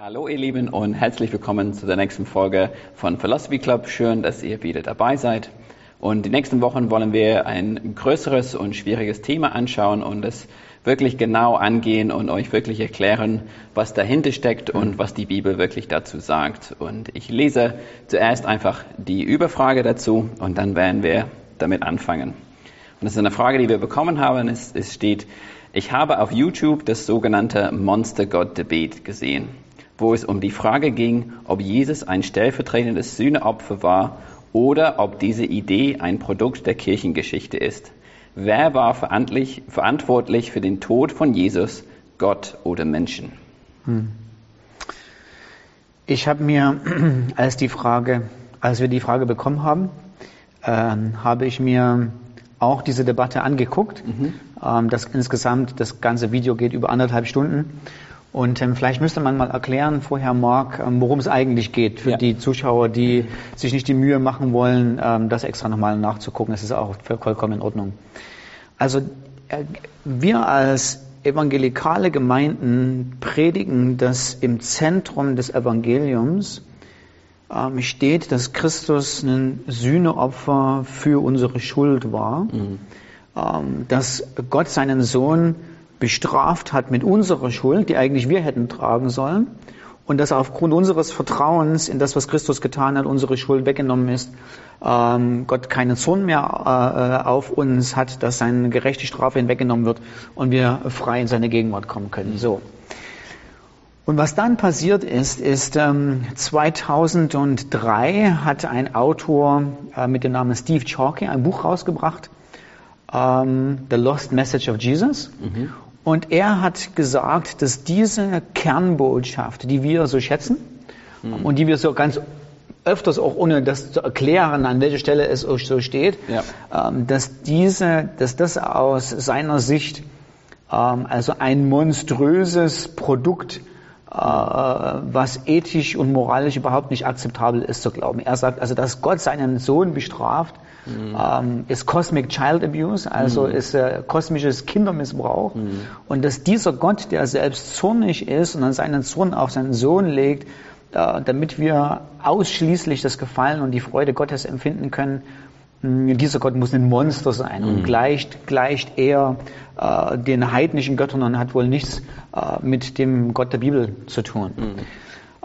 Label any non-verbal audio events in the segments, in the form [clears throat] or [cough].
Hallo ihr Lieben und herzlich willkommen zu der nächsten Folge von Philosophy Club. Schön, dass ihr wieder dabei seid. Und die nächsten Wochen wollen wir ein größeres und schwieriges Thema anschauen und es wirklich genau angehen und euch wirklich erklären, was dahinter steckt und was die Bibel wirklich dazu sagt. Und ich lese zuerst einfach die Überfrage dazu und dann werden wir damit anfangen. Und das ist eine Frage, die wir bekommen haben. Es, es steht, ich habe auf YouTube das sogenannte Monster God Debate gesehen wo es um die Frage ging, ob Jesus ein stellvertretendes Sühneopfer war oder ob diese Idee ein Produkt der Kirchengeschichte ist. Wer war verantwortlich für den Tod von Jesus, Gott oder Menschen? Hm. Ich habe mir, [clears throat] als die Frage, als wir die Frage bekommen haben, äh, habe ich mir auch diese Debatte angeguckt. Mhm. Ähm, das insgesamt, das ganze Video geht über anderthalb Stunden. Und ähm, vielleicht müsste man mal erklären vorher, Marc, ähm, worum es eigentlich geht für ja. die Zuschauer, die sich nicht die Mühe machen wollen, ähm, das extra nochmal nachzugucken. Das ist auch vollkommen in Ordnung. Also äh, wir als evangelikale Gemeinden predigen, dass im Zentrum des Evangeliums ähm, steht, dass Christus ein Sühneopfer für unsere Schuld war, mhm. ähm, dass Gott seinen Sohn bestraft hat mit unserer Schuld, die eigentlich wir hätten tragen sollen, und dass aufgrund unseres Vertrauens in das, was Christus getan hat, unsere Schuld weggenommen ist, ähm, Gott keinen Zorn mehr äh, auf uns hat, dass seine gerechte Strafe hinweggenommen wird und wir frei in seine Gegenwart kommen können. So. Und was dann passiert ist, ist ähm, 2003 hat ein Autor äh, mit dem Namen Steve Chalky ein Buch rausgebracht, ähm, The Lost Message of Jesus. Mhm. Und er hat gesagt, dass diese Kernbotschaft, die wir so schätzen mhm. und die wir so ganz öfters auch ohne das zu erklären, an welcher Stelle es so steht, ja. ähm, dass diese, dass das aus seiner Sicht ähm, also ein monströses Produkt äh, was ethisch und moralisch überhaupt nicht akzeptabel ist zu glauben. Er sagt also, dass Gott seinen Sohn bestraft, mhm. ähm, ist Cosmic Child Abuse, also mhm. ist äh, kosmisches Kindermissbrauch. Mhm. Und dass dieser Gott, der selbst zornig ist und dann seinen Zorn auf seinen Sohn legt, äh, damit wir ausschließlich das Gefallen und die Freude Gottes empfinden können, dieser Gott muss ein Monster sein und mhm. gleicht, gleicht eher äh, den heidnischen Göttern und hat wohl nichts äh, mit dem Gott der Bibel zu tun. Mhm.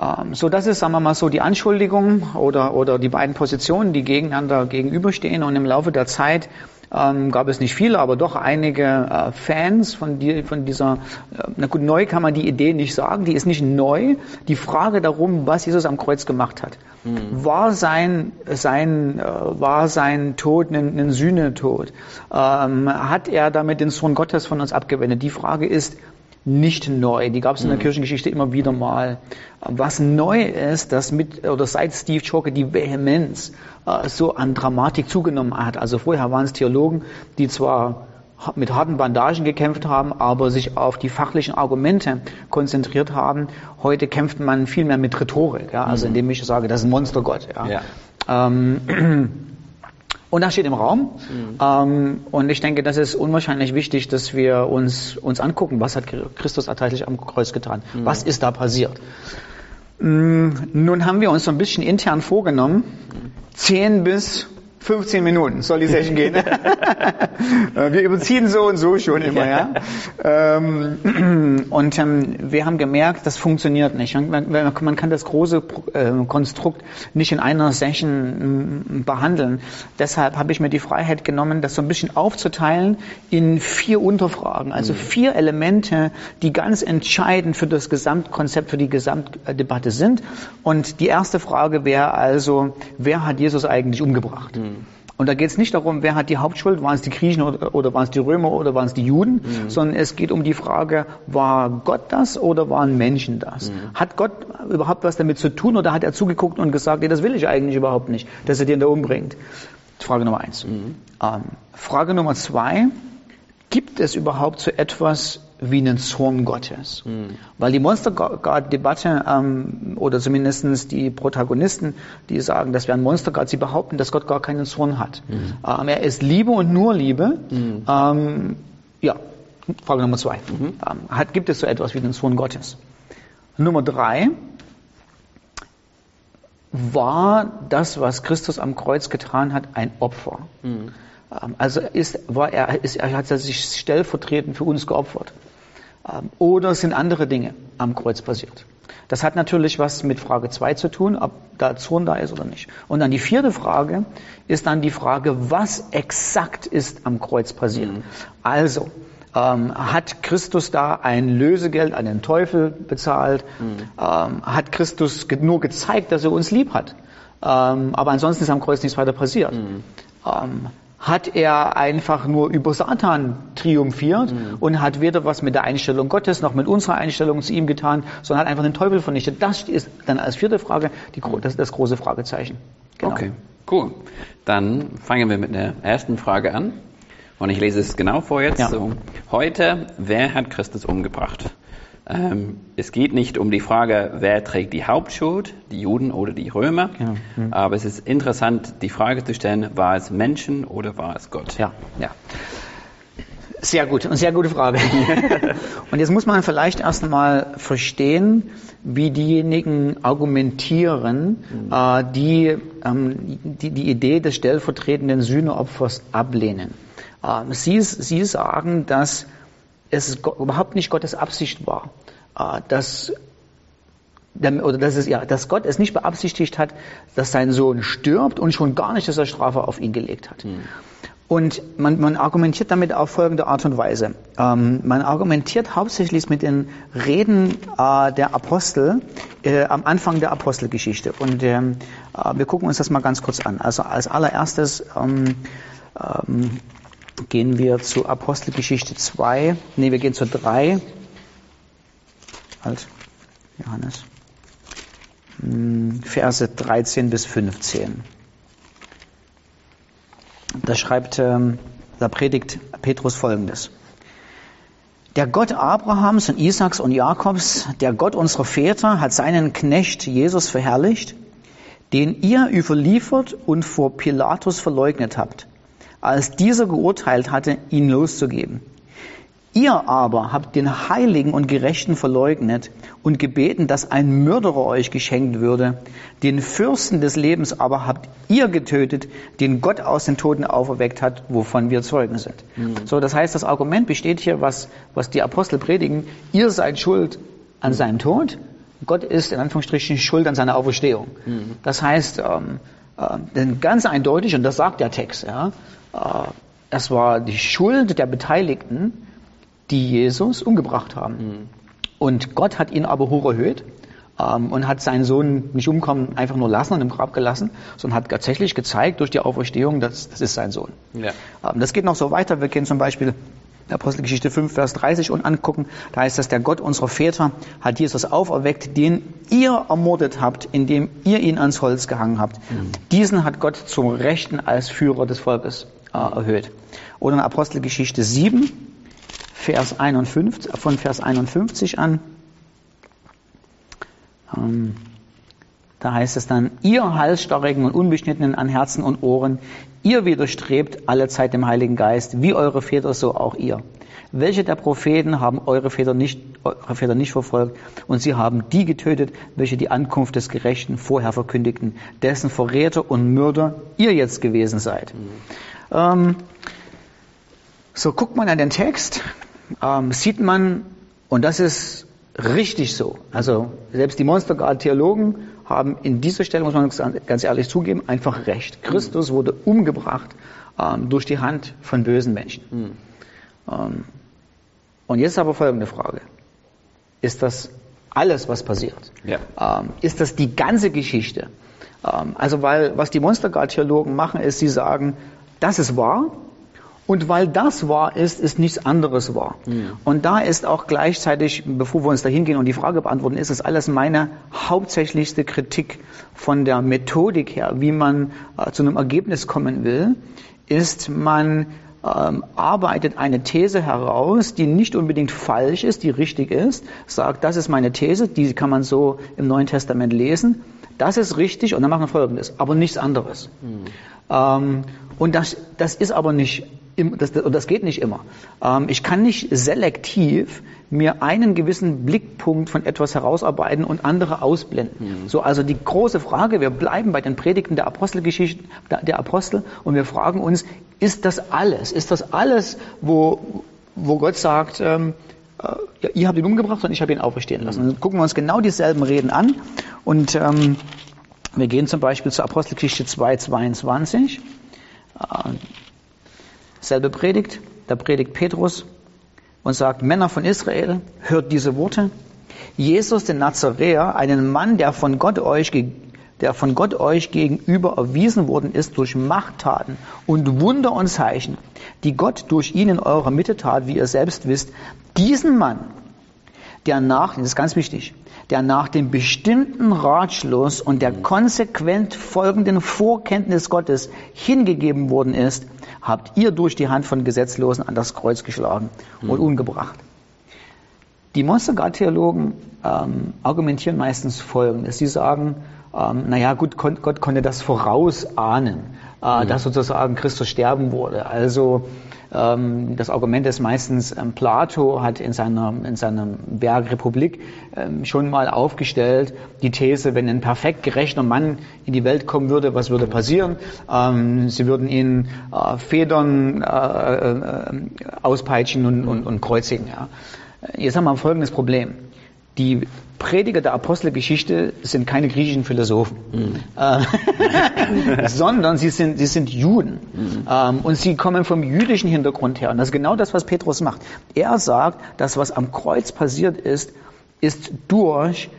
Ähm, so, das ist, sagen wir mal so, die Anschuldigung oder, oder die beiden Positionen, die gegeneinander gegenüberstehen und im Laufe der Zeit ähm, gab es nicht viele, aber doch einige äh, Fans von, die, von dieser, äh, na gut, neu kann man die Idee nicht sagen, die ist nicht neu. Die Frage darum, was Jesus am Kreuz gemacht hat. Mhm. War sein, sein, äh, war sein Tod ein, ein Sühnetod? Ähm, hat er damit den Sohn Gottes von uns abgewendet? Die Frage ist, nicht neu. Die gab es in der mhm. Kirchengeschichte immer wieder mal. Was neu ist, dass mit oder seit Steve Chalker die Vehemenz äh, so an Dramatik zugenommen hat. Also vorher waren es Theologen, die zwar mit harten Bandagen gekämpft haben, aber sich auf die fachlichen Argumente konzentriert haben. Heute kämpft man viel mehr mit Rhetorik, ja? also mhm. indem ich sage, das ist ein Monstergott. Ja? ja. Ähm, [clears throat] Und das steht im Raum. Mhm. Ähm, und ich denke, das ist unwahrscheinlich wichtig, dass wir uns, uns angucken, was hat Christus tatsächlich am Kreuz getan? Mhm. Was ist da passiert? Mm, nun haben wir uns so ein bisschen intern vorgenommen, 10 bis 15 Minuten soll die Session gehen. [laughs] wir überziehen so und so schon immer, ja. Ähm, [clears throat] und ähm, wir haben gemerkt, das funktioniert nicht. Man, kann das große äh, Konstrukt nicht in einer Session mm, behandeln. Deshalb habe ich mir die Freiheit genommen, das so ein bisschen aufzuteilen in vier Unterfragen, also mhm. vier Elemente, die ganz entscheidend für das Gesamtkonzept, für die Gesamtdebatte sind. Und die erste Frage wäre also, wer hat Jesus eigentlich umgebracht? Mhm. Und da geht es nicht darum, wer hat die Hauptschuld, waren es die Griechen oder, oder waren es die Römer oder waren es die Juden, mhm. sondern es geht um die Frage, war Gott das oder waren Menschen das? Mhm. Hat Gott überhaupt was damit zu tun oder hat er zugeguckt und gesagt, nee, das will ich eigentlich überhaupt nicht, dass er den da umbringt? Frage Nummer eins. Mhm. Ähm, Frage Nummer zwei, gibt es überhaupt so etwas wie einen Zorn Gottes. Mhm. Weil die Monster-God-Debatte ähm, oder zumindest die Protagonisten, die sagen, das wäre ein Monster-God, sie behaupten, dass Gott gar keinen Zorn hat. Mhm. Ähm, er ist Liebe und nur Liebe. Mhm. Ähm, ja, Frage Nummer zwei. Mhm. Ähm, hat, gibt es so etwas wie den Zorn Gottes? Nummer drei war das, was Christus am Kreuz getan hat, ein Opfer. Mhm. Also ist, war er, ist, er hat sich stellvertretend für uns geopfert. Ähm, oder sind andere Dinge am Kreuz passiert? Das hat natürlich was mit Frage 2 zu tun, ob da Zorn da ist oder nicht. Und dann die vierte Frage ist dann die Frage, was exakt ist am Kreuz passiert? Mhm. Also, ähm, hat Christus da ein Lösegeld an den Teufel bezahlt? Mhm. Ähm, hat Christus nur gezeigt, dass er uns lieb hat? Ähm, aber ansonsten ist am Kreuz nichts weiter passiert. Mhm. Hat er einfach nur über Satan triumphiert mhm. und hat weder was mit der Einstellung Gottes noch mit unserer Einstellung zu ihm getan, sondern hat einfach den Teufel vernichtet. Das ist dann als vierte Frage die, das, das große Fragezeichen. Genau. Okay, cool. Dann fangen wir mit der ersten Frage an. Und ich lese es genau vor jetzt. Ja. So, heute, wer hat Christus umgebracht? Ähm, es geht nicht um die Frage, wer trägt die Hauptschuld, die Juden oder die Römer, genau. mhm. aber es ist interessant, die Frage zu stellen, war es Menschen oder war es Gott? Ja, ja. Sehr gut, eine sehr gute Frage. [laughs] und jetzt muss man vielleicht erst einmal verstehen, wie diejenigen argumentieren, mhm. äh, die, ähm, die die Idee des stellvertretenden Sühneopfers ablehnen. Äh, sie, sie sagen, dass es überhaupt nicht Gottes Absicht war, äh, dass oder dass, es, ja, dass Gott es nicht beabsichtigt hat, dass sein Sohn stirbt und schon gar nicht, dass er Strafe auf ihn gelegt hat. Mhm. Und man, man, argumentiert damit auf folgende Art und Weise. Ähm, man argumentiert hauptsächlich mit den Reden äh, der Apostel äh, am Anfang der Apostelgeschichte. Und ähm, äh, wir gucken uns das mal ganz kurz an. Also als allererstes ähm, ähm gehen wir zu Apostelgeschichte 2, nee, wir gehen zu 3, halt, Johannes, hm, Verse 13 bis 15. Da schreibt, ähm, da predigt Petrus folgendes. Der Gott Abrahams und Isaaks und Jakobs, der Gott unserer Väter, hat seinen Knecht Jesus verherrlicht, den ihr überliefert und vor Pilatus verleugnet habt als dieser geurteilt hatte, ihn loszugeben. Ihr aber habt den Heiligen und Gerechten verleugnet und gebeten, dass ein Mörderer euch geschenkt würde. Den Fürsten des Lebens aber habt ihr getötet, den Gott aus den Toten auferweckt hat, wovon wir Zeugen sind. Mhm. So, das heißt, das Argument besteht hier, was, was die Apostel predigen. Ihr seid schuld an seinem Tod. Gott ist in Anführungsstrichen schuld an seiner Auferstehung. Mhm. Das heißt, ähm, äh, ganz eindeutig, und das sagt der Text, ja, es war die Schuld der Beteiligten, die Jesus umgebracht haben. Mhm. Und Gott hat ihn aber hoch erhöht ähm, und hat seinen Sohn nicht umkommen, einfach nur lassen und im Grab gelassen, sondern hat tatsächlich gezeigt durch die Auferstehung, dass das ist sein Sohn. Ja. Ähm, das geht noch so weiter. Wir kennen zum Beispiel Apostelgeschichte 5, Vers 30 und angucken. Da heißt es, der Gott unserer Väter hat Jesus auferweckt, den ihr ermordet habt, indem ihr ihn ans Holz gehangen habt. Mhm. Diesen hat Gott zum Rechten als Führer des Volkes äh, erhöht. Oder in Apostelgeschichte 7, Vers 51, von Vers 51 an. Ähm, da heißt es dann, ihr Halsstarrigen und Unbeschnittenen an Herzen und Ohren, ihr widerstrebt alle Zeit dem Heiligen Geist, wie eure Väter, so auch ihr. Welche der Propheten haben eure Väter nicht, eure Väter nicht verfolgt und sie haben die getötet, welche die Ankunft des Gerechten vorher verkündigten, dessen Verräter und Mörder ihr jetzt gewesen seid. Mhm. Ähm, so guckt man an den Text, ähm, sieht man, und das ist richtig so, also selbst die Monsterguard-Theologen haben in dieser Stelle, muss man ganz ehrlich zugeben, einfach recht. Christus wurde umgebracht ähm, durch die Hand von bösen Menschen. Mhm. Ähm, und jetzt aber folgende Frage. Ist das alles, was passiert? Ja. Ähm, ist das die ganze Geschichte? Ähm, also weil, was die Monsterguard-Theologen machen, ist, sie sagen, das ist wahr. Und weil das wahr ist, ist nichts anderes wahr. Mhm. Und da ist auch gleichzeitig, bevor wir uns da hingehen und die Frage beantworten, ist es alles meine hauptsächlichste Kritik von der Methodik her, wie man äh, zu einem Ergebnis kommen will, ist, man ähm, arbeitet eine These heraus, die nicht unbedingt falsch ist, die richtig ist, sagt, das ist meine These, die kann man so im Neuen Testament lesen, das ist richtig und dann machen wir Folgendes, aber nichts anderes. Mhm. Ähm, und das, das ist aber nicht, das, das geht nicht immer. Ähm, ich kann nicht selektiv mir einen gewissen Blickpunkt von etwas herausarbeiten und andere ausblenden. Mhm. So, also die große Frage, wir bleiben bei den Predigten der Apostelgeschichte, der Apostel und wir fragen uns, ist das alles? Ist das alles, wo, wo Gott sagt, ähm, äh, ja, ihr habt ihn umgebracht und ich habe ihn auferstehen lassen? Mhm. Dann gucken wir uns genau dieselben Reden an und ähm, wir gehen zum Beispiel zur Apostelgeschichte 2, 22. Äh, selbe Predigt, da predigt Petrus und sagt, Männer von Israel, hört diese Worte. Jesus, den Nazaräer, einen Mann, der von Gott euch, der von Gott euch gegenüber erwiesen worden ist durch Machttaten und Wunder und Zeichen, die Gott durch ihn in eurer Mitte tat, wie ihr selbst wisst, diesen Mann, der nach, das ist ganz wichtig, der nach dem bestimmten Ratschluss und der konsequent folgenden Vorkenntnis Gottes hingegeben worden ist, habt ihr durch die Hand von Gesetzlosen an das Kreuz geschlagen und mhm. umgebracht. Die Monstergard-Theologen ähm, argumentieren meistens Folgendes. Sie sagen, ähm, naja gut, Gott, Gott konnte das vorausahnen, äh, mhm. dass sozusagen Christus sterben wurde. Also das Argument ist meistens, ähm, Plato hat in, seiner, in seinem Werk Republik ähm, schon mal aufgestellt, die These, wenn ein perfekt gerechter Mann in die Welt kommen würde, was würde passieren? sie würden ihn äh, Federn äh, äh, auspeitschen und, und, und kreuzigen. Jetzt haben wir folgendes Problem. Die Prediger der Apostelgeschichte sind keine griechischen Philosophen, mhm. [laughs] sondern sie sind, sie sind Juden. Mhm. Und sie kommen vom jüdischen Hintergrund her. Und das ist genau das, was Petrus macht. Er sagt, dass was am Kreuz passiert ist, ist durch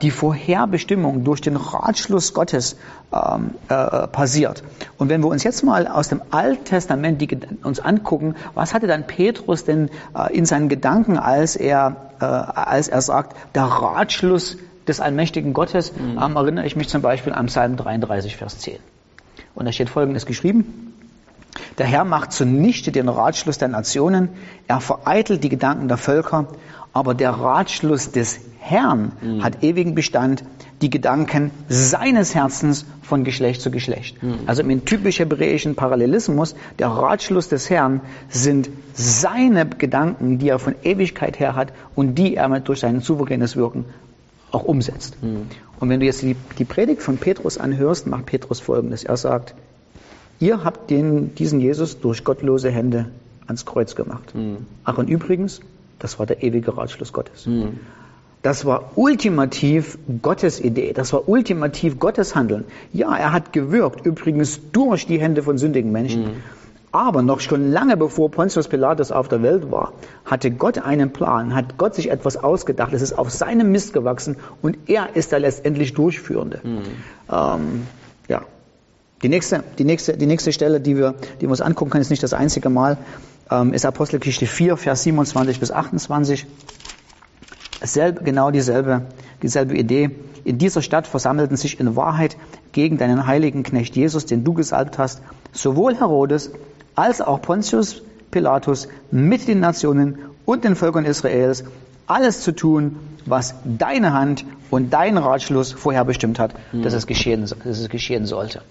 die Vorherbestimmung durch den Ratschluss Gottes ähm, äh, passiert. Und wenn wir uns jetzt mal aus dem Alten Testament die, uns angucken, was hatte dann Petrus denn äh, in seinen Gedanken, als er, äh, als er sagt, der Ratschluss des allmächtigen Gottes, mhm. ähm, erinnere ich mich zum Beispiel an Psalm 33, Vers 10. Und da steht Folgendes geschrieben. Der Herr macht zunichte den Ratschluss der Nationen, er vereitelt die Gedanken der Völker, aber der Ratschluss des Herrn mhm. hat ewigen Bestand, die Gedanken seines Herzens von Geschlecht zu Geschlecht. Mhm. Also im typisch hebräischen Parallelismus, der Ratschluss des Herrn sind seine Gedanken, die er von Ewigkeit her hat und die er durch sein souveränes Wirken auch umsetzt. Mhm. Und wenn du jetzt die, die Predigt von Petrus anhörst, macht Petrus folgendes. Er sagt, ihr habt den, diesen Jesus durch gottlose Hände ans Kreuz gemacht. Mhm. Ach und übrigens, das war der ewige Ratschluss Gottes. Mhm. Das war ultimativ Gottes Idee, das war ultimativ Gottes Handeln. Ja, er hat gewirkt, übrigens durch die Hände von sündigen Menschen. Mhm. Aber noch schon lange bevor Pontius Pilatus auf der Welt war, hatte Gott einen Plan, hat Gott sich etwas ausgedacht, es ist auf seinem Mist gewachsen und er ist der letztendlich Durchführende. Mhm. Ähm, ja. Die nächste, die, nächste, die nächste Stelle, die wir, die wir uns angucken können, ist nicht das einzige Mal, ähm, ist Apostelgeschichte 4, Vers 27 bis 28. Selbe, genau dieselbe, dieselbe Idee. In dieser Stadt versammelten sich in Wahrheit gegen deinen heiligen Knecht Jesus, den du gesalbt hast, sowohl Herodes als auch Pontius Pilatus mit den Nationen und den Völkern Israels, alles zu tun, was deine Hand und dein Ratschluss vorherbestimmt hat, mhm. dass, es geschehen, dass es geschehen sollte.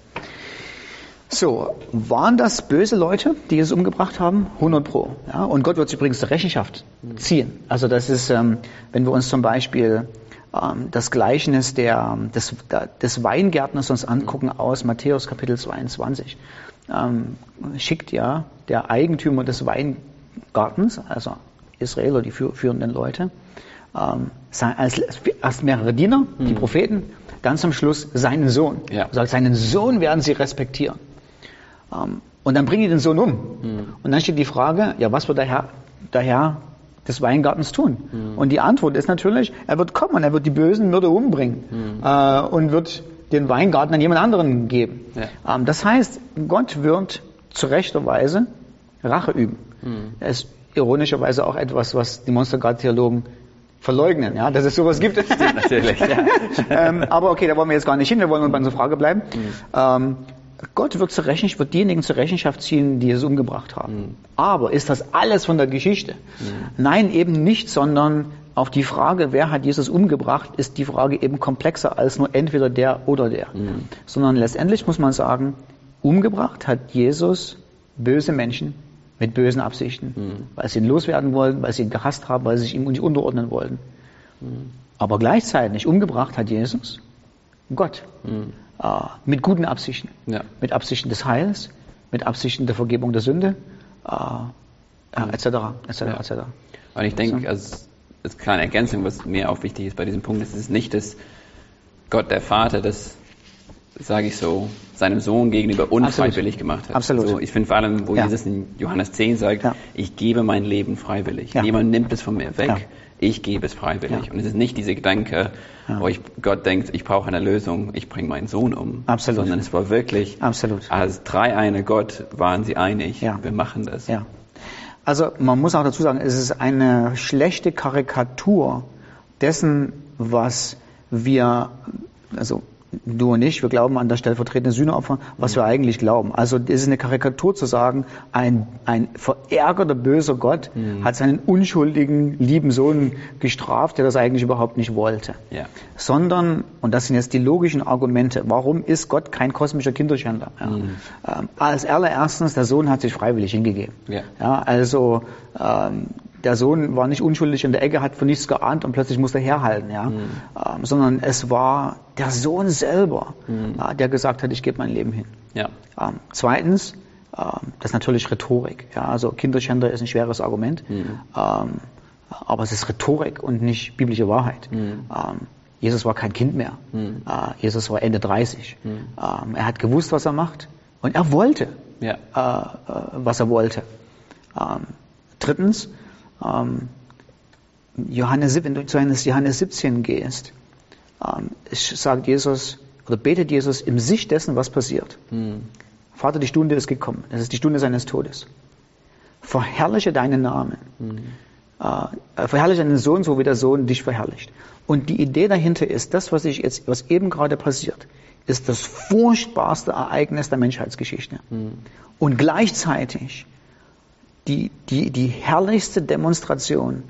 So, waren das böse Leute, die es umgebracht haben? 100 pro. Ja? Und Gott wird übrigens zur Rechenschaft ziehen. Also das ist, ähm, wenn wir uns zum Beispiel ähm, das Gleichnis der, des, des Weingärtners uns angucken aus Matthäus Kapitel 22, ähm, schickt ja der Eigentümer des Weingartens, also Israel oder die führenden Leute, ähm, als, als mehrere Diener, die mhm. Propheten, dann zum Schluss seinen Sohn. Ja. Also seinen Sohn werden sie respektieren. Ähm, und dann bringen die den Sohn um. Mhm. Und dann steht die Frage, ja, was wird der Herr, der Herr des Weingartens tun? Mhm. Und die Antwort ist natürlich, er wird kommen, er wird die bösen Mörder umbringen mhm. äh, und wird den Weingarten an jemand anderen geben. Ja. Ähm, das heißt, Gott wird zu rechter Weise Rache üben. Mhm. Das ist ironischerweise auch etwas, was die Monstergard-Theologen verleugnen, ja, dass es sowas gibt. [laughs] Natürlich, ja. [laughs] ähm, aber okay, da wollen wir jetzt gar nicht hin, wir wollen bei unserer Frage bleiben. Mhm. Ähm, Gott wird, zur Rechenschaft, wird diejenigen zur Rechenschaft ziehen, die es umgebracht haben. Mhm. Aber ist das alles von der Geschichte? Mhm. Nein, eben nicht, sondern auf die Frage, wer hat Jesus umgebracht, ist die Frage eben komplexer als nur entweder der oder der. Mhm. Sondern letztendlich muss man sagen, umgebracht hat Jesus böse Menschen mit bösen Absichten, weil sie ihn loswerden wollten, weil sie ihn gehasst haben, weil sie sich ihm nicht unterordnen wollten. Aber gleichzeitig umgebracht hat Jesus Gott äh, mit guten Absichten, Ja. mit Absichten des Heils, mit Absichten der Vergebung der Sünde, äh, ja, etc. etc. Ja. etc. Und ich denke, als, als kleine Ergänzung, was mir auch wichtig ist bei diesem Punkt, ist es ist nicht, dass Gott der Vater das, sage ich so, seinem Sohn gegenüber unfreiwillig gemacht hat. Absolut. So, ich finde vor allem, wo Ja. Jesus in Johannes 10 sagt, Ja. ich gebe mein Leben freiwillig. Ja. Niemand nimmt es von mir weg. Ich gebe es freiwillig. Ja. Und es ist nicht diese Gedanke, Ja. wo ich, Gott denkt, ich brauche eine Lösung, ich bringe meinen Sohn um. Absolut. Sondern es war wirklich, Absolut. als drei eine Gott waren sie einig, Ja. wir machen das. Ja. Also man muss auch dazu sagen, es ist eine schlechte Karikatur dessen, was wir, also du und ich, wir glauben an das stellvertretende Sühneopfer, was wir eigentlich glauben. Also es ist eine Karikatur zu sagen, ein, ein verärgerter, böser Gott hat seinen unschuldigen, lieben Sohn gestraft, der das eigentlich überhaupt nicht wollte. Ja. Sondern, und das sind jetzt die logischen Argumente, warum ist Gott kein kosmischer Kinderschänder? Ja. Ähm, als allererstens, der Sohn hat sich freiwillig hingegeben. Ja. Ja, also ähm, der Sohn war nicht unschuldig in der Ecke, hat von nichts geahnt und plötzlich musste er herhalten, ja. Ähm, sondern es war der Sohn selber, äh, der gesagt hat, ich gebe mein Leben hin. Ja. Ähm, zweitens, ähm, das ist natürlich Rhetorik. Ja, also Kinderschänder ist ein schweres Argument, ähm, aber es ist Rhetorik und nicht biblische Wahrheit. Ähm, Jesus war kein Kind mehr. Äh, Jesus war Ende 30. Ähm, er hat gewusst, was er macht und er wollte, Ja. äh, äh, was er wollte. Ähm, drittens, ähm, Johannes, wenn du zu Johannes- Johannes 17 gehst, ähm, es sagt Jesus oder betet Jesus im Sicht dessen, was passiert. Vater, die Stunde ist gekommen. Das ist die Stunde seines Todes. Verherrliche deinen Namen. Äh, verherrliche deinen Sohn, so wie der Sohn dich verherrlicht. Und die Idee dahinter ist, das, was ich jetzt, was eben gerade passiert, ist das furchtbarste Ereignis der Menschheitsgeschichte. Und gleichzeitig die, die, die herrlichste Demonstration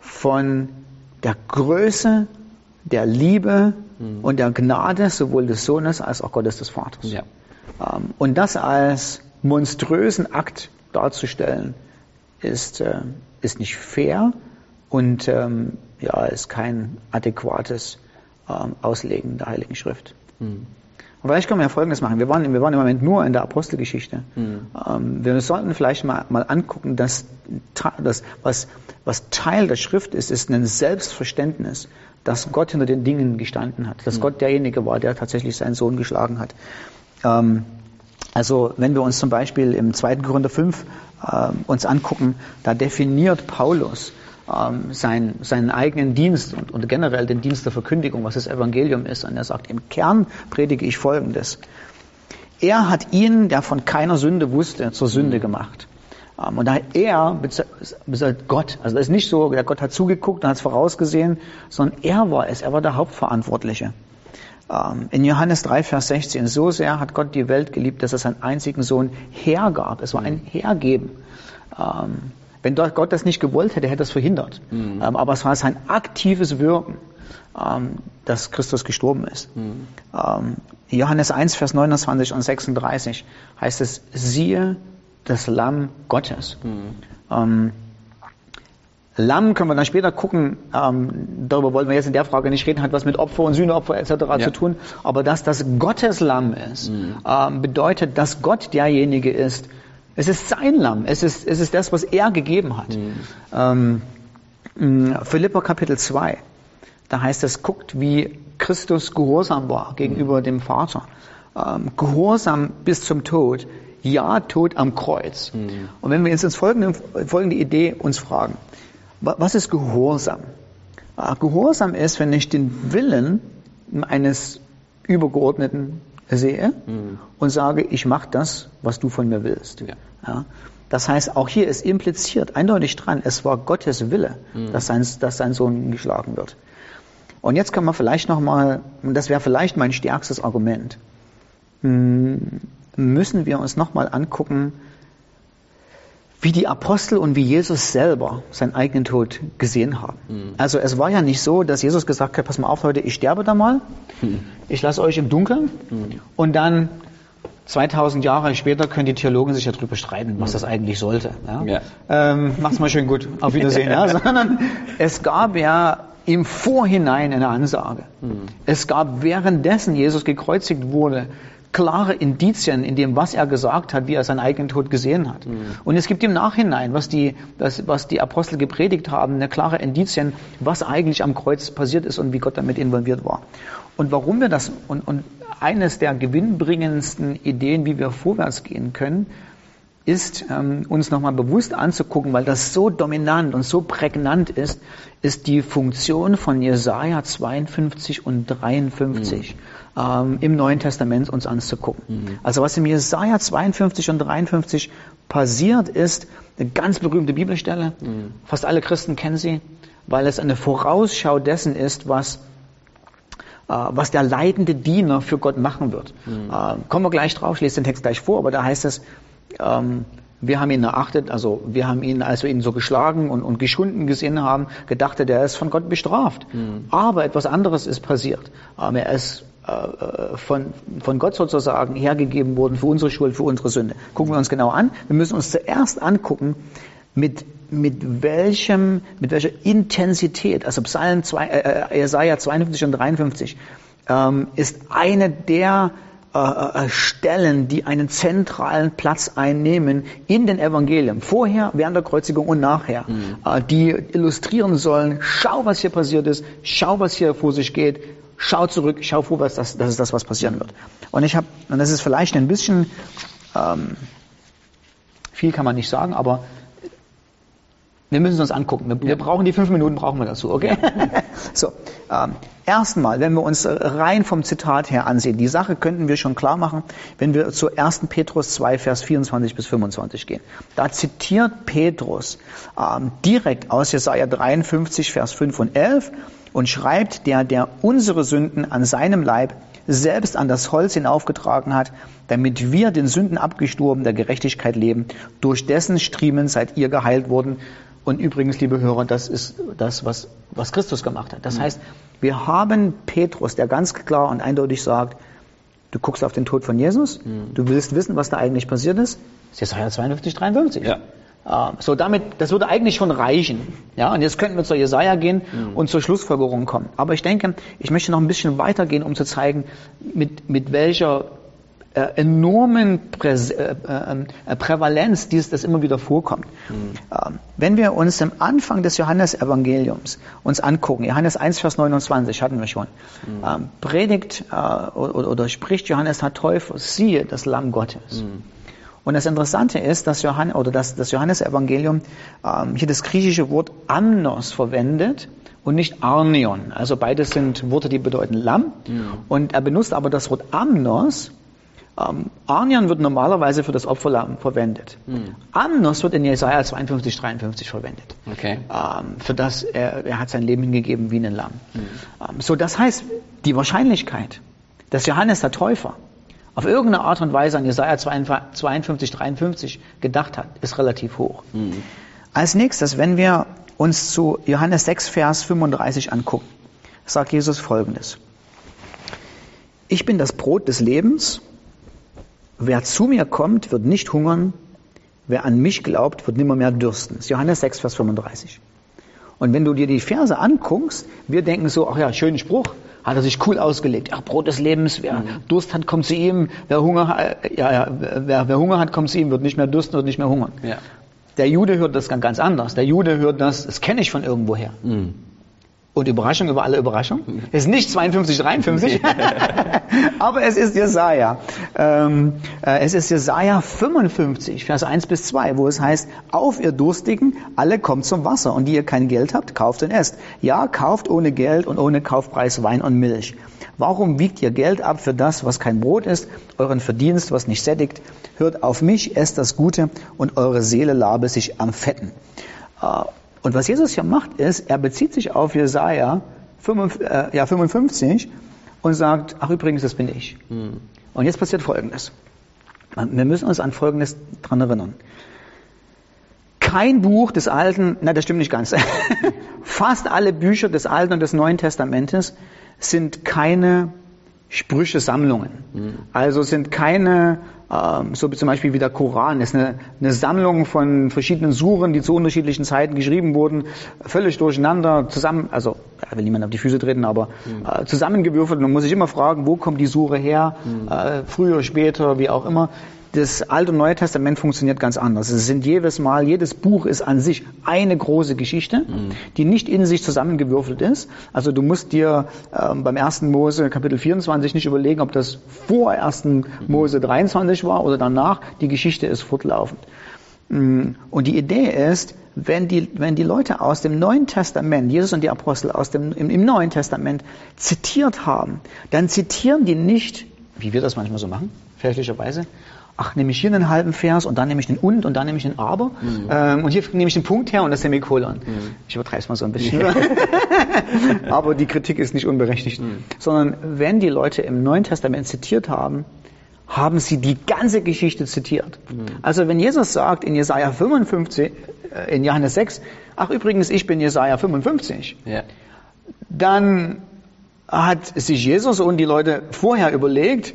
von der Größe, der Liebe und der Gnade sowohl des Sohnes als auch Gottes des Vaters. Ja. Ähm, Und das als monströsen Akt darzustellen, ist, äh, ist nicht fair und ähm, ja, ist kein adäquates ähm, Auslegen der Heiligen Schrift. Und vielleicht können wir ja Folgendes machen. Wir waren, wir waren im Moment nur in der Apostelgeschichte. Ähm, wir sollten vielleicht mal, mal angucken, dass, dass was, was Teil der Schrift ist, ist ein Selbstverständnis, dass Gott hinter den Dingen gestanden hat, dass Gott derjenige war, der tatsächlich seinen Sohn geschlagen hat. Ähm, also wenn wir uns zum Beispiel im 2. Korinther 5 ähm, uns angucken, da definiert Paulus ähm, sein, seinen eigenen Dienst und, und generell den Dienst der Verkündigung, was das Evangelium ist. Und er sagt, im Kern predige ich Folgendes. Er hat ihn, der von keiner Sünde wusste, zur Sünde gemacht. Ähm, Und da er, beziehungsweise Gott, also das ist nicht so, der Gott hat zugeguckt und hat es vorausgesehen, sondern er war es, er war der Hauptverantwortliche. Ähm, In Johannes 3, Vers 16, so sehr hat Gott die Welt geliebt, dass er seinen einzigen Sohn hergab. Es war ein Hergeben. Wenn Gott das nicht gewollt hätte, hätte er es verhindert. Ähm, Aber es war sein aktives Wirken, ähm, dass Christus gestorben ist. Ähm, Johannes 1, Vers 29 und 36 heißt es, siehe das Lamm Gottes. Ähm, Lamm können wir dann später gucken, ähm, darüber wollen wir jetzt in der Frage nicht reden, hat was mit Opfer und Sühneopfer etc. zu tun, aber dass das Gottes Lamm ist, ähm, bedeutet, dass Gott derjenige ist, es ist sein Lamm, es ist, es ist das, was er gegeben hat. Ähm, mh, Philippa Kapitel 2, da heißt es, guckt, wie Christus gehorsam war gegenüber dem Vater. Ähm, gehorsam bis zum Tod, ja, Tod am Kreuz. Und wenn wir jetzt ins folgende, folgende Idee uns fragen, wa- was ist Gehorsam? Äh, Gehorsam ist, wenn ich den Willen eines Übergeordneten sehe und sage, ich mache das, was du von mir willst. Ja. Ja. Das heißt, auch hier ist impliziert, eindeutig dran, es war Gottes Wille, dass, sein, dass sein Sohn geschlagen wird. Und jetzt kann man vielleicht nochmal, und das wäre vielleicht mein stärkstes Argument, hm, müssen wir uns nochmal angucken, wie die Apostel und wie Jesus selber seinen eigenen Tod gesehen haben. Also es war ja nicht so, dass Jesus gesagt hat, pass mal auf Leute, ich sterbe da mal, ich lasse euch im Dunkeln und dann 2000 Jahre später können die Theologen sich ja darüber streiten, was das eigentlich sollte. Ja? Ja. Ähm, mach's mal schön gut, auf Wiedersehen. ja? [laughs] Sondern es gab ja im Vorhinein eine Ansage. Es gab währenddessen Jesus gekreuzigt wurde, klare Indizien in dem, was er gesagt hat, wie er seinen eigenen Tod gesehen hat. Und es gibt im Nachhinein, was die, das, was die Apostel gepredigt haben, eine klare Indizien, was eigentlich am Kreuz passiert ist und wie Gott damit involviert war. Und warum wir das, und, und eines der gewinnbringendsten Ideen, wie wir vorwärts gehen können, ist, ähm, uns nochmal bewusst anzugucken, weil das so dominant und so prägnant ist, ist die Funktion von Jesaja 52 und 53 mhm. ähm, im Neuen Testament uns anzugucken. Mhm. Also was im Jesaja 52 und 53 passiert, ist eine ganz berühmte Bibelstelle. Mhm. Fast alle Christen kennen sie, weil es eine Vorausschau dessen ist, was äh, was der leidende Diener für Gott machen wird. Mhm. Äh, kommen wir gleich drauf, ich lese den Text gleich vor, aber da heißt es, ähm, wir haben ihn erachtet, also wir haben ihn, als wir ihn so geschlagen und, und geschunden gesehen haben, gedacht, der ist von Gott bestraft. Mhm. Aber etwas anderes ist passiert. Ähm, er ist äh, von, von Gott sozusagen hergegeben worden für unsere Schuld, für unsere Sünde. Gucken wir uns genau an. Wir müssen uns zuerst angucken, mit, mit welchem, mit welcher Intensität, also Psalm 2, äh, Jesaja 52 und 53, ähm, ist eine der äh, äh, Stellen, die einen zentralen Platz einnehmen in den Evangelien, vorher, während der Kreuzigung und nachher, mhm. äh, die illustrieren sollen, schau, was hier passiert ist, schau, was hier vor sich geht, schau zurück, schau vorwärts, das, das ist das, was passieren wird. Und ich habe, und das ist vielleicht ein bisschen, ähm, viel kann man nicht sagen, aber wir müssen uns angucken. Wir, wir, brauchen die fünf Minuten, brauchen wir dazu, okay? [laughs] so, ähm, erstmal, wenn wir uns rein vom Zitat her ansehen, die Sache könnten wir schon klar machen, wenn wir zu 1. Petrus 2, Vers 24 bis 25 gehen. Da zitiert Petrus ähm, direkt aus Jesaja 53, Vers 5 und 11 und schreibt, der, der unsere Sünden an seinem Leib selbst an das Holz hinaufgetragen hat, damit wir den Sünden abgestorben der Gerechtigkeit leben. Durch dessen Striemen seid ihr geheilt worden. Und übrigens, liebe Hörer, das ist das, was, was Christus gemacht hat. Das mhm. heißt, wir haben Petrus, der ganz klar und eindeutig sagt, du guckst auf den Tod von Jesus, mhm. du willst wissen, was da eigentlich passiert ist. Jesaja 52, 53. Ja. Uh, so damit, das würde eigentlich schon reichen. Ja, und jetzt könnten wir zur Jesaja gehen mhm. und zur Schlussfolgerung kommen. Aber ich denke, ich möchte noch ein bisschen weitergehen, um zu zeigen, mit, mit welcher äh, enormen Prä äh, äh, Prävalenz dies das immer wieder vorkommt. Mhm. wenn wir uns im Anfang des Johannesevangeliums uns angucken, Johannes 1, Vers 29 hatten wir schon, mhm. ähm, predigt äh, oder, oder, spricht Johannes der Täufer, siehe das Lamm Gottes. Mhm. Und das Interessante ist, dass, Johann, oder dass das Johannesevangelium ähm, hier das griechische Wort Amnos verwendet und nicht Arnion. Also beides sind Worte, die bedeuten Lamm. Ja. Und er benutzt aber das Wort Amnos ähm, Arnian wird normalerweise für das Opferlamm verwendet. Hm. Amnos wird in Jesaja 52, 53 verwendet. Okay. Ähm, für das er, er hat sein Leben hingegeben wie ein Lamm. Hm. Ähm, so, das heißt, die Wahrscheinlichkeit, dass Johannes der Täufer auf irgendeine Art und Weise an Jesaja 52, 53 gedacht hat, ist relativ hoch. Hm. Als nächstes, wenn wir uns zu Johannes 6, Vers 35 angucken, sagt Jesus Folgendes. Ich bin das Brot des Lebens. Wer zu mir kommt, wird nicht hungern. Wer an mich glaubt, wird nimmer mehr dürsten. Das ist Johannes 6, Vers 35. Und wenn du dir die Verse anguckst, wir denken so, ach ja, schönen Spruch, hat er sich cool ausgelegt. Ach, Brot des Lebens, wer mhm. Durst hat, kommt zu ihm. Wer Hunger, äh, ja, ja, wer, wer, Hunger hat, kommt zu ihm, wird nicht mehr dürsten, wird nicht mehr hungern. Ja. Der Jude hört das ganz anders. Der Jude hört das, das kenne ich von irgendwoher. Mhm. Und Überraschung über alle Überraschungen. Es ist nicht 52, 53, [laughs] aber es ist Jesaja. Ähm, äh, es ist Jesaja 55, Vers 1 bis 2, wo es heißt, auf ihr Durstigen, alle kommt zum Wasser und die ihr kein Geld habt, kauft und esst. Ja, kauft ohne Geld und ohne Kaufpreis Wein und Milch. Warum wiegt ihr Geld ab für das, was kein Brot ist, euren Verdienst, was nicht sättigt? Hört auf mich, esst das Gute und eure Seele labe sich am Fetten. Äh, und was Jesus hier macht, ist, er bezieht sich auf Jesaja 55 äh, und sagt, ach übrigens, das bin ich. Hm. Und jetzt passiert Folgendes. Wir müssen uns an Folgendes dran erinnern. Kein Buch des Alten, na, das stimmt nicht ganz. [laughs] Fast alle Bücher des Alten und des Neuen Testamentes sind keine Sprüche-Sammlungen. Mhm. Also sind keine Ähm, so wie zum Beispiel wie der Koran ist eine, eine Sammlung von verschiedenen Suren, die zu unterschiedlichen Zeiten geschrieben wurden, völlig durcheinander, zusammen, also er will niemand auf die Füße treten, aber mhm. äh, zusammengewürfelt. Man muss sich immer fragen, wo kommt die Sure her, mhm. äh, früher, später, wie auch immer das Alte und Neue Testament funktioniert ganz anders. Es sind jedes Mal, jedes Buch ist an sich eine große Geschichte, mhm. die nicht in sich zusammengewürfelt ist. Also du musst dir ähm, beim ersten Mose Kapitel 24 nicht überlegen, ob das vor ersten Mose 23 war oder danach. Die Geschichte ist fortlaufend. Mm, und die Idee ist, wenn die, wenn die Leute aus dem Neuen Testament, Jesus und die Apostel aus dem, im, im Neuen Testament zitiert haben, dann zitieren die nicht, wie wir das manchmal so machen, fälschlicherweise, ach, nehme ich hier einen halben Vers und dann nehme ich den und und dann nehme ich den aber mhm. ähm, und hier nehme ich den Punkt her und das Semikolon. Mhm. Ich übertreibe es mal so ein bisschen. [laughs] aber die Kritik ist nicht unberechtigt. Mhm. Sondern wenn die Leute im Neuen Testament zitiert haben, haben sie die ganze Geschichte zitiert. Mhm. Also wenn Jesus sagt in Jesaja 55, äh, in Johannes 6, ach übrigens, ich bin Jesaja 55, ja. dann hat sich Jesus und die Leute vorher überlegt,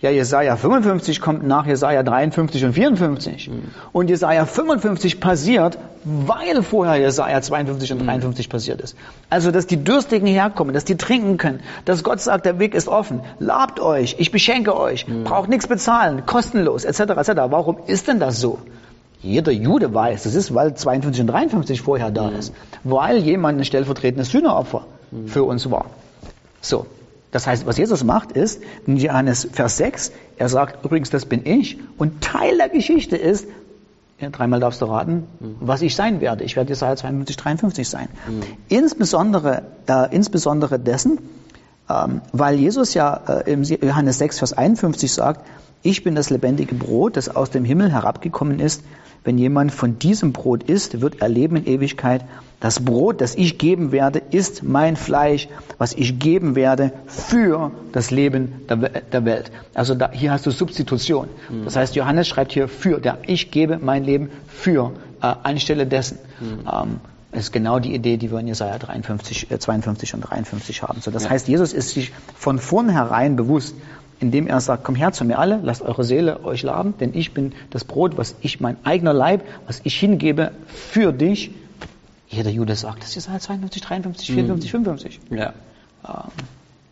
ja, Jesaja 55 kommt nach Jesaja 53 und 54. Mhm. Und Jesaja 55 passiert, weil vorher Jesaja 52 und 53 mhm. passiert ist. Also, dass die Dürstigen herkommen, dass die trinken können, dass Gott sagt, der Weg ist offen. Labt euch, ich beschenke euch, mhm. braucht nichts bezahlen, kostenlos, etc., etc. Warum ist denn das so? Jeder Jude weiß, das ist, weil 52 und 53 vorher da mhm. ist. Weil jemand ein stellvertretendes Sühneopfer mhm. für uns war. So. Das heißt, was Jesus macht ist, in Johannes Vers 6, er sagt, übrigens, das bin ich. Und Teil der Geschichte ist, ja, dreimal darfst du raten, mhm. was ich sein werde. Ich werde Jesaja 52, 53 sein. Mhm. Insbesondere, äh, insbesondere dessen, ähm, weil Jesus ja äh, im Johannes 6, Vers 51 sagt, ich bin das lebendige Brot, das aus dem Himmel herabgekommen ist. Wenn jemand von diesem Brot isst, wird er leben in Ewigkeit. Das Brot, das ich geben werde, ist mein Fleisch, was ich geben werde für das Leben der, Welt. Also da, hier hast du Substitution. Mhm. Das heißt, Johannes schreibt hier für, der ich gebe mein Leben für, äh, anstelle dessen. Mhm. Ähm, ist genau die Idee, die wir in Jesaja 53, äh, 52 und 53 haben. So, das ja. heißt, Jesus ist sich von vornherein bewusst, indem er sagt, komm her zu mir alle, lasst eure Seele euch laben, denn ich bin das Brot, was ich, mein eigener Leib, was ich hingebe für dich, jeder Jude sagt, das ist halt 52, 53, 54, mhm. 55. Ja. Ähm,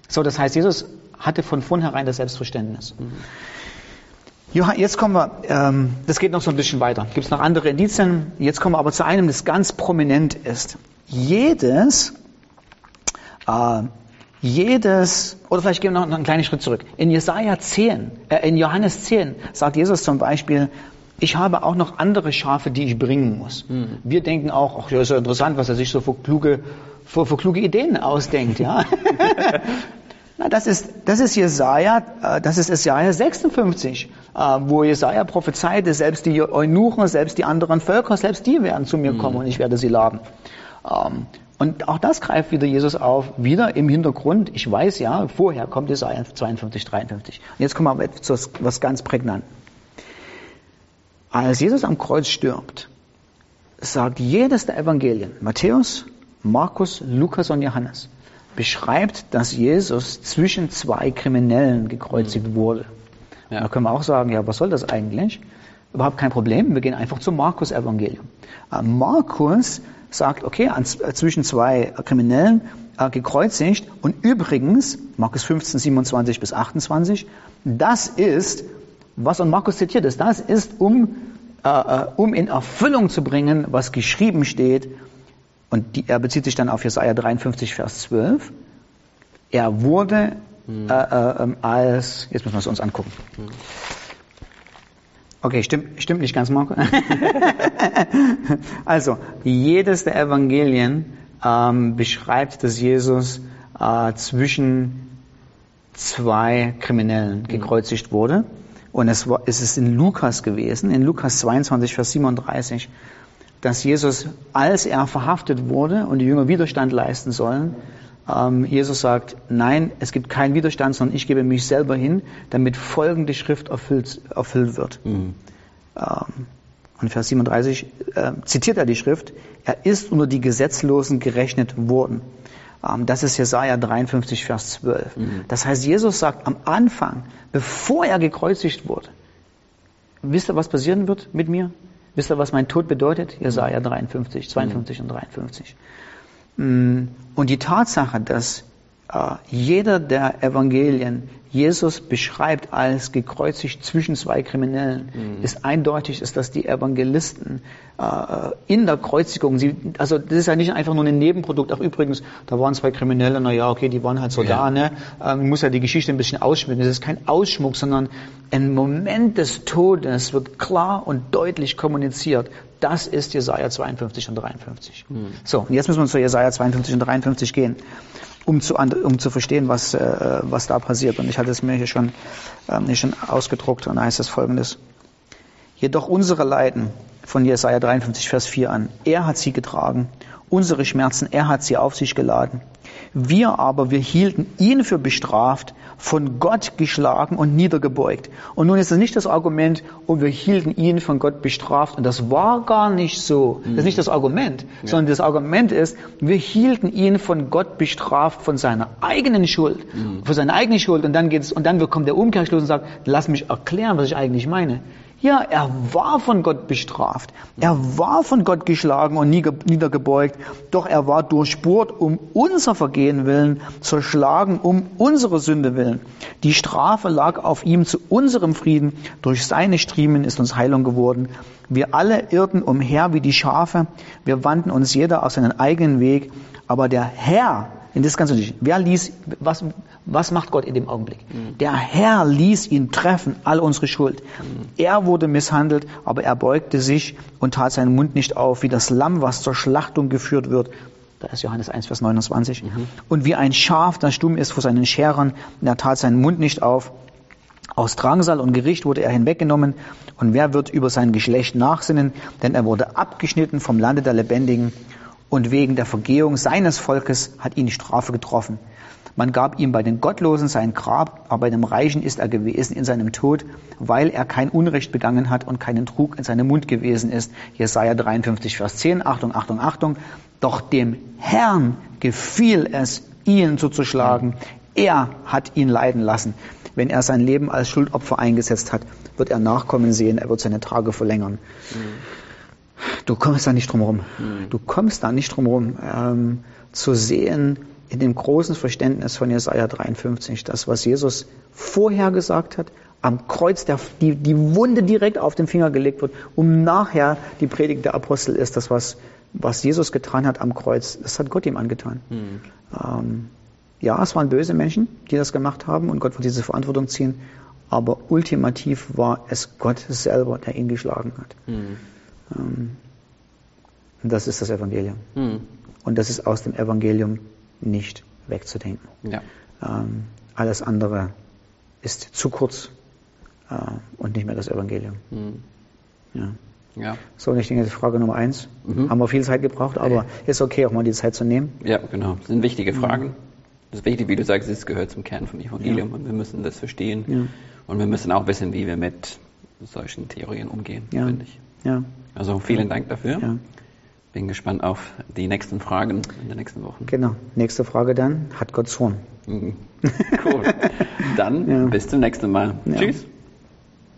so, das heißt, Jesus hatte von vornherein das Selbstverständnis. Mhm. Jetzt kommen wir, ähm, das geht noch so ein bisschen weiter. Gibt es noch andere Indizien? Jetzt kommen wir aber zu einem, das ganz prominent ist. Jedes, äh, jedes, oder vielleicht gehen wir noch einen kleinen Schritt zurück. In Jesaja 10, äh, in Johannes 10 sagt Jesus zum Beispiel, ich habe auch noch andere Schafe, die ich bringen muss. Mhm. Wir denken auch, ach ja, ist ja interessant, was er sich so für kluge, für, für kluge Ideen ausdenkt, ja. [laughs] [laughs] Na, das ist, das ist Jesaja, äh, das ist Jesaja 56, äh, wo Jesaja prophezeite, selbst die Eunuchen, selbst die anderen Völker, selbst die werden zu mir mhm. kommen und ich werde sie laden. Und auch das greift wieder Jesus auf, wieder im Hintergrund. Ich weiß ja, vorher kommt Jesaja 52, 53. Und jetzt kommen wir zu was ganz prägnant. Als Jesus am Kreuz stirbt, sagt jedes der Evangelien, Matthäus, Markus, Lukas und Johannes, beschreibt, dass Jesus zwischen zwei Kriminellen gekreuzigt mhm. wurde. Ja. Da können wir auch sagen, ja, was soll das eigentlich? Überhaupt kein Problem, wir gehen einfach zum Markus-Evangelium. Äh, Markus sagt, okay, an, äh, zwischen zwei Kriminellen äh, gekreuzigt und übrigens, Markus 15, 27 bis 28, das ist was an Markus zitiert ist, das ist, um, äh, äh, um in Erfüllung zu bringen, was geschrieben steht. Und die, er bezieht sich dann auf Jesaja 53, Vers 12. Er wurde hm. äh, äh, ähm, als, jetzt müssen wir es uns angucken. Hm. Okay, stimmt, stimmt nicht ganz, Marco. [laughs] also, jedes der Evangelien ähm, beschreibt, dass Jesus äh, zwischen zwei Kriminellen hm. gekreuzigt wurde. Und es, war, es ist in Lukas gewesen, in Lukas 22, Vers 37, dass Jesus, als er verhaftet wurde und die Jünger Widerstand leisten sollen, Jesus sagt, nein, es gibt keinen Widerstand, sondern ich gebe mich selber hin, damit folgende Schrift erfüllt, erfüllt wird. Mhm. Ähm, und Vers 37 äh, zitiert er die Schrift, er ist unter die Gesetzlosen gerechnet worden. Ähm, das ist Jesaja 53, Vers 12. Mhm. Das heißt, Jesus sagt am Anfang, bevor er gekreuzigt wurde, wisst ihr, was passieren wird mit mir? Wisst ihr, was mein Tod bedeutet? Jesaja 53, 52 und 53. Mm, Und die Tatsache, dass äh, jeder der Evangelien Jesus beschreibt als gekreuzigt zwischen zwei Kriminellen, ist eindeutig, ist, dass die Evangelisten äh, in der Kreuzigung, sie, also das ist ja nicht einfach nur ein Nebenprodukt, ach übrigens, da waren zwei Kriminelle, na ja, okay, die waren halt so Ja. da, ne? Ähm, muss ja die Geschichte ein bisschen ausschmücken. Das ist kein Ausschmuck, sondern ein Moment des Todes wird klar und deutlich kommuniziert. Das ist Jesaja 52 und 53. So, und jetzt müssen wir zu Jesaja 52 und 53 gehen, um zu, um zu verstehen, was, äh, was da passiert. Und ich hatte es mir hier schon, ähm, hier schon ausgedruckt und da heißt es folgendes. Jedoch unsere Leiden, von Jesaja 53, Vers 4 an, er hat sie getragen, unsere Schmerzen, er hat sie auf sich geladen. Wir aber, wir hielten ihn für bestraft, von Gott geschlagen und niedergebeugt. Und nun ist das nicht das Argument, und wir hielten ihn von Gott bestraft. Und das war gar nicht so. Das ist nicht das Argument, sondern das Argument ist, wir hielten ihn von Gott bestraft, von seiner eigenen Schuld, von seiner eigenen Schuld. Und dann geht's, und dann kommt der Umkehrschluss und sagt, lass mich erklären, was ich eigentlich meine. Ja, er war von Gott bestraft. Er war von Gott geschlagen und niedergebeugt. Doch er war durchbohrt um unser Vergehen willen, zerschlagen um unsere Sünde willen. Die Strafe lag auf ihm zu unserem Frieden. Durch seine Striemen ist uns Heilung geworden. Wir alle irrten umher wie die Schafe. Wir wandten uns jeder auf seinen eigenen Weg. Aber der Herr, in das nicht. Wer ließ, was, was macht Gott in dem Augenblick? Der Herr ließ ihn treffen, all unsere Schuld. Er wurde misshandelt, aber er beugte sich und tat seinen Mund nicht auf, wie das Lamm, was zur Schlachtung geführt wird. Da ist Johannes 1, Vers 29. Und wie ein Schaf, das stumm ist vor seinen Scherern, und er tat seinen Mund nicht auf. Aus Drangsal und Gericht wurde er hinweggenommen. Und wer wird über sein Geschlecht nachsinnen? Denn er wurde abgeschnitten vom Lande der Lebendigen. Und wegen der Vergehung seines Volkes hat ihn die Strafe getroffen. Man gab ihm bei den Gottlosen sein Grab, aber bei dem Reichen ist er gewesen in seinem Tod, weil er kein Unrecht begangen hat und keinen Trug in seinem Mund gewesen ist. Jesaja 53, Vers 10. Achtung, Achtung, Achtung. Doch dem Herrn gefiel es, ihn zuzuschlagen. Er hat ihn leiden lassen. Wenn er sein Leben als Schuldopfer eingesetzt hat, wird er Nachkommen sehen, er wird seine Tage verlängern. Du kommst da nicht drum rum. Du kommst da nicht drum rum, ähm, zu sehen in dem großen Verständnis von Jesaja 53, das, was Jesus vorher gesagt hat, am Kreuz der, die, die Wunde direkt auf den Finger gelegt wird, um nachher die Predigt der Apostel ist, das, was, was Jesus getan hat am Kreuz, das hat Gott ihm angetan. Ähm, ja, es waren böse Menschen, die das gemacht haben und Gott wird diese Verantwortung ziehen, aber ultimativ war es Gott selber, der ihn geschlagen hat. Ähm, und das ist das Evangelium. Hm. Und das ist aus dem Evangelium nicht wegzudenken. Ja. Ähm, alles andere ist zu kurz äh, und nicht mehr das Evangelium. Hm. Ja. Ja. So, und ich denke, das ist Frage Nummer eins. Mhm. Haben wir viel Zeit gebraucht, aber ist okay, auch mal die Zeit zu nehmen. ja, genau. Das sind wichtige Fragen. Das ist wichtig, wie du sagst, es gehört zum Kern vom Evangelium und wir müssen das verstehen. Ja. Und wir müssen auch wissen, wie wir mit solchen Theorien umgehen, Ja. finde ich. Ja. Also vielen Dank dafür. Bin gespannt auf die nächsten Fragen in den nächsten Wochen. Genau. Nächste Frage dann. Hat Gott Zorn? Mhm. Cool. Dann [laughs] Ja. bis zum nächsten Mal. Ja. Tschüss.